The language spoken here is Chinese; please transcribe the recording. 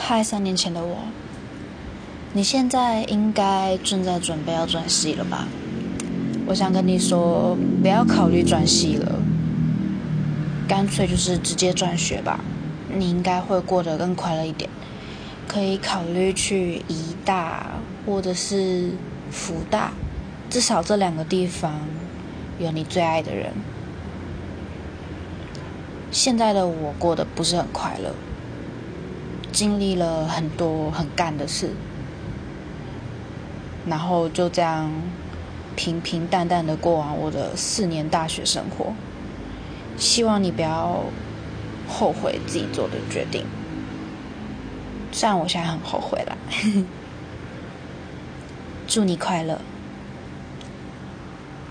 嗨，三年前的我，你现在应该正在准备要转系了吧？我想跟你说，不要考虑转系了，干脆就是直接转学吧。你应该会过得更快乐一点。可以考虑去医大或者是福大，至少这两个地方有你最爱的人。现在的我过得不是很快乐，经历了很多很干的事，然后就这样平平淡淡的过完我的四年大学生活。希望你不要后悔自己做的决定，虽然我现在很后悔了。祝你快乐。